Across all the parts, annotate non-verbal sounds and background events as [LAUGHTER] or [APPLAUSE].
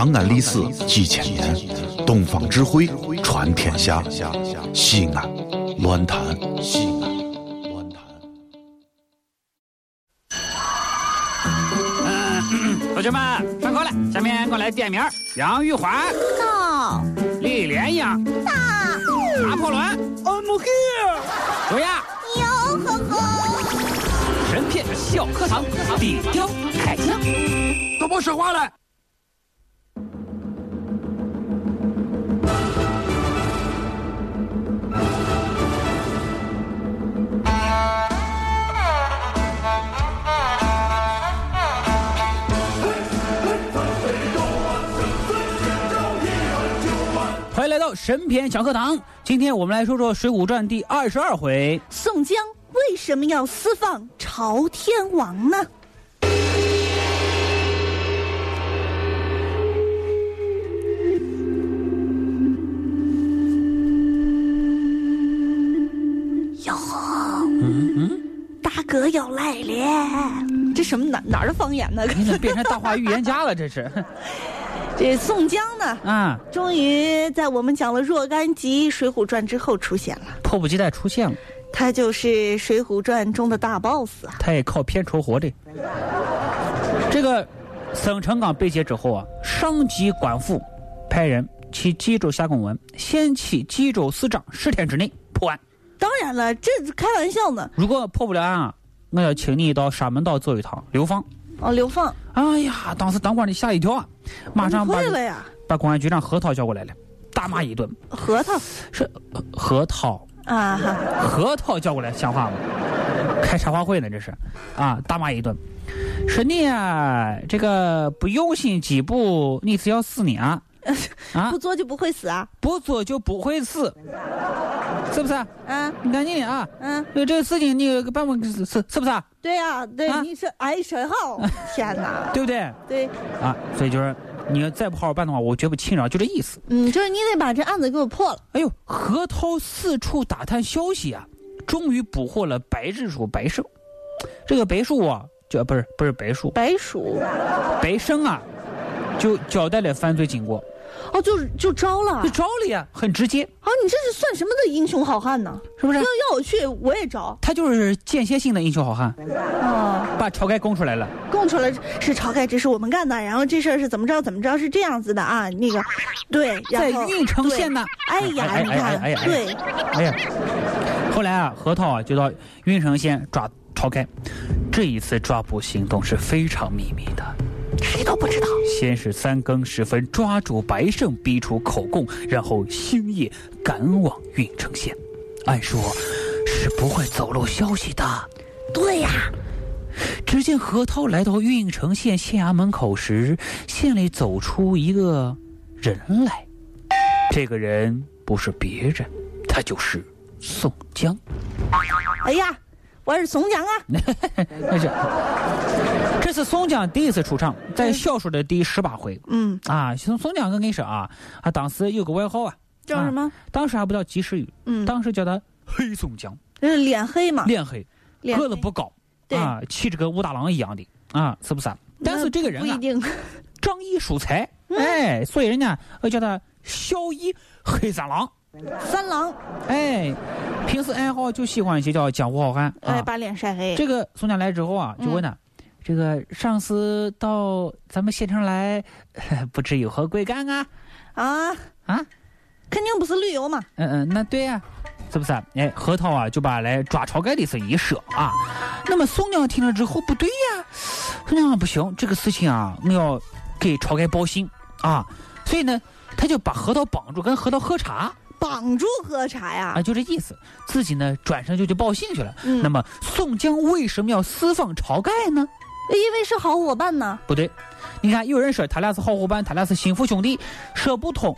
长安历史几千年，东方智慧传天下。西安，乱谈西安，乱谈。同学们上课了，下面我来点名：杨玉环、到李莲英、大拿破仑、I'm here。卓雅。哟呵呵，神片小课堂，底雕开讲。都别说话了。神篇小课堂，今天我们来说说《水浒传》第二十二回。宋江为什么要私放朝天王呢？哟，大哥要来了！这什么哪哪儿的方言呢？你怎么变成大话预言家了？这是这宋江呢，啊，终于在我们讲了若干集《水浒传》之后出现了。迫不及待出现了。他就是《水浒传》中的大 boss 啊！他也靠片酬活的。这个孙成刚被劫之后啊，上级官府派人去冀州下公文，限期冀州市长十天之内破案。当然了，这是开玩笑呢。如果破不了案啊，我要请你到沙门岛走一趟流放。哦，流放哎呀，当时当官的吓一跳啊，马上把了呀，把公安局长何涛叫过来了，大骂一顿。核桃是呃何涛，啊哈，何涛叫过来像话吗？开茶话会呢，这是啊，大骂一顿。说你啊，这个不用心几步，你是要死你啊！啊 [LAUGHS] 不，做就不会死啊！不做就不会死，是不是？啊，你赶紧啊，嗯，这个事情你办不是是是不是？对呀、对，啊你是哎神好，[LAUGHS] 天哪，对不对？对，啊，所以就是你要再不好好办的话，我绝不轻饶，就这意思。嗯，就是你得把这案子给我破了。哎呦，何涛四处打探消息啊，终于捕获了白日鼠白胜。这个白鼠啊，就不是不是白鼠，白鼠，白胜啊，就交代了犯罪经过，哦，就就招了啊就！招了呀，很直接，啊，你这是算什么的英雄好汉呢？是不是要？要我去，我也招。他就是间歇性的英雄好汉，哦，把晁盖供出来了。供出来是晁盖，这是我们干的，然后这事儿是怎么着怎么着，是这样子的啊。那个，对，在郓城县呢。哎呀，哎你看哎哎哎，哎对，哎呀，后来啊，何涛啊就到郓城县抓晁盖，这一次抓捕行动是非常秘密的。谁都不知道。先是三更时分抓住白胜，逼出口供，然后星夜赶往郓城县。按说是不会走漏消息的。对呀、只见何涛来到郓城县县衙门口时，县里走出一个人来。这个人不是别人，他就是宋江。哎呀，我是宋江啊！[LAUGHS] 那是，这是宋江第一次出场，在小说的第十八回嗯，啊。宋宋江，我跟你说啊，他当时有个外号啊，叫什么？当时还不叫及时雨，嗯，当时叫他黑宋江，这是脸黑嘛？脸黑，个子不高，对啊，气质跟武大郎一样的啊，是不是啊？但是这个人啊，不一定。[LAUGHS] 仗义疏财，嗯哎，所以人家要叫他小义黑三郎，[LAUGHS] 三郎，哎，平时爱好就喜欢一些叫江湖好汉哎，啊。把脸晒黑。这个宋江来之后啊，就问他。这个上司到咱们县城来，[LAUGHS] 不知有何贵干啊？啊啊，肯定不是旅游嘛。嗯嗯，那对呀、是不是啊？哎，核桃啊，就把来抓晁盖的事一说啊。那么宋江听了之后，不对呀、宋江不行，这个事情啊，我要给晁盖报信啊。所以呢，他就把核桃绑住，跟核桃喝茶绑住喝茶呀啊，？就这意思。自己呢，转身就去报信去了。嗯那么宋江为什么要私放晁盖呢？因为是好伙伴呢。不对，你看有人说他俩是好伙伴，他俩是心腹兄弟，说不通。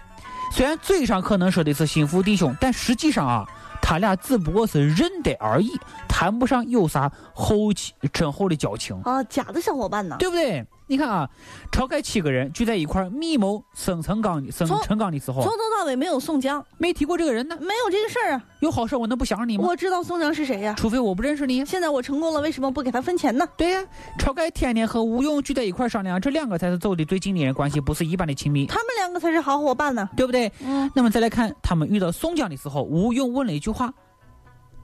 虽然嘴上可能说的是心腹弟兄，但实际上啊，他俩只不过是认得而已。他谈不上有啥后情深厚的交情，啊，假的小伙伴呢？对不对？你看啊，晁盖七个人聚在一块儿密谋生辰纲生从辰纲的时候从，头到尾没有宋江，没提过这个人呢。没有这个事儿啊。有好事我能不想着你吗？我知道宋江是谁呀、除非我不认识你。现在我成功了，为什么不给他分钱呢？对呀、晁盖天天和吴用聚在一块儿商量，这两个才是走的最近的人，关系不是一般的亲密，他们两个才是好伙伴呢。对不对？嗯，那么再来看他们遇到宋江的时候，吴用问了一句话：“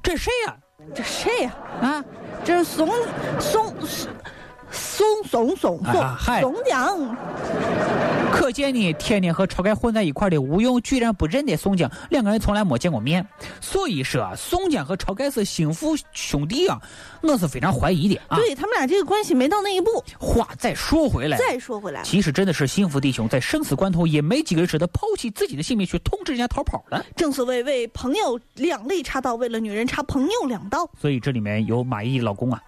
这谁呀、这谁呀、啊？这是宋宋宋宋宋宋宋江。可见呢，天天和晁盖混在一块的吴用居然不认得宋江，两个人从来没见过面。所以说啊，宋江和晁盖是心腹兄弟啊，我是非常怀疑的啊。对他们俩这个关系没到那一步。话再说回来，再说回来，其实真的是心腹弟兄，在生死关头也没几个人舍得抛弃自己的性命去通知人家逃跑的。正所谓为朋友两肋插刀，为了女人插朋友两刀。所以这里面有马懿的老公啊，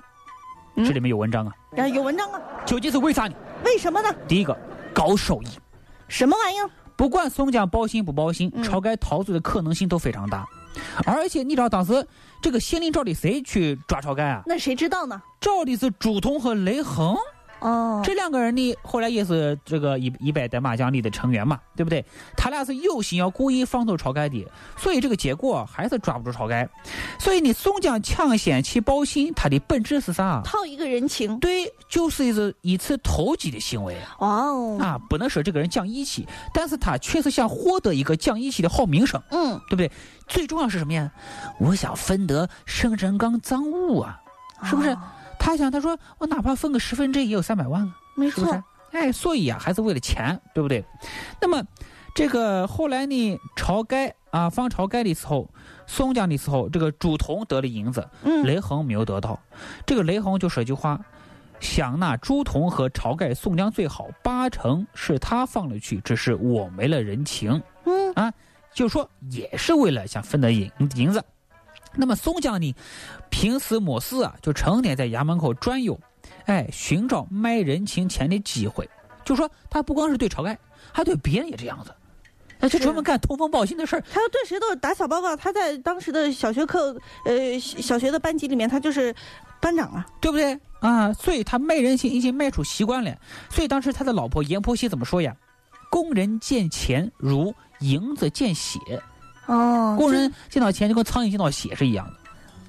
嗯这里面有文章啊，有文章啊？究竟是为啥呢？为什么呢？第一个，高收益。什么玩意儿？不管宋江报信不报信，嗯晁盖逃走的可能性都非常大。而且你知道当时这个县令找的谁去抓晁盖啊？那谁知道呢？找的是朱仝和雷横哦，这两个人呢，后来也是这个一一百代麻将里的成员嘛，对不对？他俩是有心要故意放走晁盖的，所以这个结果还是抓不住晁盖。所以呢，宋江抢先去报信，他的本质是啥？套一个人情。对，就是一次一次投机的行为哦，啊！不能说这个人讲义气，但是他确实想获得一个讲义气的好名声，嗯，对不对？最重要是什么呀？我想分得生辰纲赃物啊，是不是？哦他想，他说我哪怕分个十分之一也有三百万啊。没是是错。？哎，所以啊，还是为了钱，对不对？那么，这个后来呢，晁盖啊方晁盖的时候，宋江的时候，这个朱仝得了银子，嗯，雷横没有得到。这个雷横就说句话：想那朱仝和晁盖、宋江最好，八成是他放了去，只是我没了人情。嗯啊，就说也是为了想分得银银子。那么宋江呢，平时没事啊，就成天在衙门口转悠，哎，寻找卖人情钱的机会。就说他不光是对晁盖，还对别人也这样子，那，就专门干通风报信的事儿。他要对谁都是打小报告。他在当时的小学课，呃，小学的班级里面，他就是班长啊。对不对啊？所以他卖人情已经卖出习惯了。所以当时他的老婆阎婆惜怎么说呀？工人见钱如蝇子见血，哦工人见到钱就跟苍蝇见到血是一样的，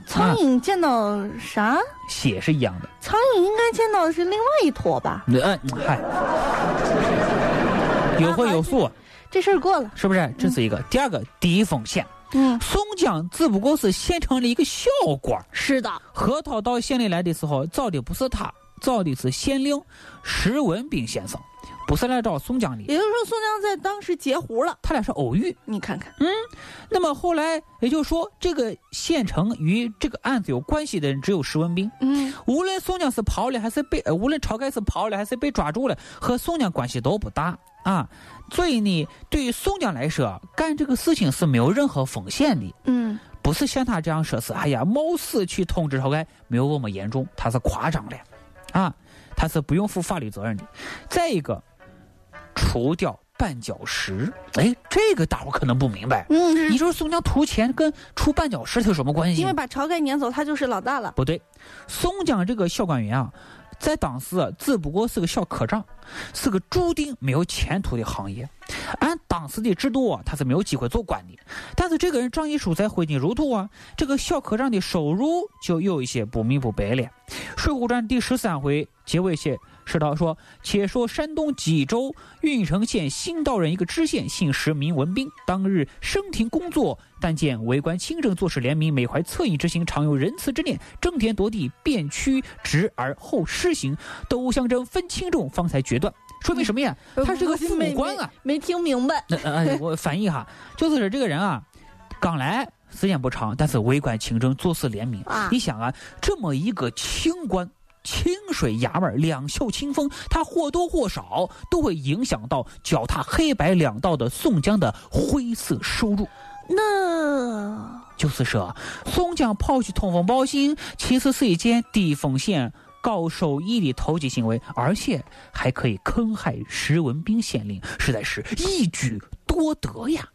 苍蝇见到啥？血是一样的。苍蝇应该见到的是另外一坨吧？嗯，嗨，[LAUGHS] 有荤有素，这事儿过了。是不是？这是一个。第二个，低风险。嗯，宋江只不过是县城的一个小官是的。何涛到县里来的时候，找的不是他，找的是县令石文斌先生，不是来找宋江的。也就是说，宋江在当时截胡了。他俩是偶遇。你看看，嗯那么后来也就是说，这个县城与这个案子有关系的人只有石文斌。嗯，无论宋江是跑了还是被，呃无论晁盖是跑了还是被抓住了，和宋江关系都不大啊。所以呢，对于宋江来说，干这个事情是没有任何风险的，嗯，不是像他这样说是，哎呀，冒死去通知晁盖，没有那么严重，他是夸张了，啊，他是不用负法律责任的。再一个，除掉绊脚石，哎，这个大伙可能不明白。嗯，你说宋江图钱跟出绊脚石有什么关系因为？把晁盖撵走，他就是老大了。不对，宋江这个小官员啊，在当时啊，只不过是个小科长，是个注定没有前途的行业。按当时的制度啊，他是没有机会做官的。但是这个人仗义疏财、挥金如土啊，这个小科长的收入就有一些不明不白了。《水浒传》第十三回结尾写说到说，且说山东济州郓城县新道人一个知县，姓石，名文斌。当日升庭工作，但见为官清正，做事廉明，每怀恻隐之心，常有仁慈之念，争天夺地，便屈直而后施行，斗相争，分轻重，方才决断。说明什么呀？他是个父母官啊。没，没听明白。那呃，[LAUGHS] 我翻译哈，就是这个人啊，刚来时间不长，但是为官清正，做事廉明。啊你想啊，这么一个清官。清水衙门两袖清风，他或多或少都会影响到脚踏黑白两道的宋江的灰色收入。那就是说，宋江跑去通风报信，其实是一件低风险、高收益的投机行为，而且还可以坑害石文斌县令，实在是一举多得呀。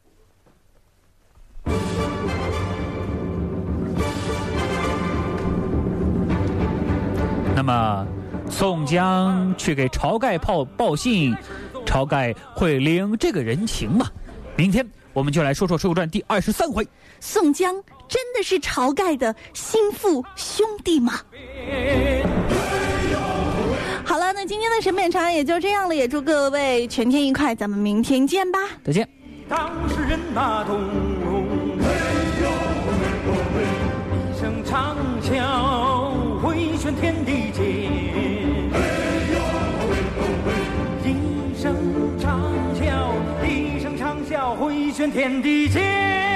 么宋江去给晁盖报报信，晁盖会领这个人情吗？明天我们就来说说《水浒传》第二十三回。宋江真的是晁盖的心腹兄弟吗？好了，那今天的审美长也就这样了，也祝各位全天愉快，咱们明天见吧。再见。当事人那动，一天地间，一声长啸，一声长啸回旋天地间。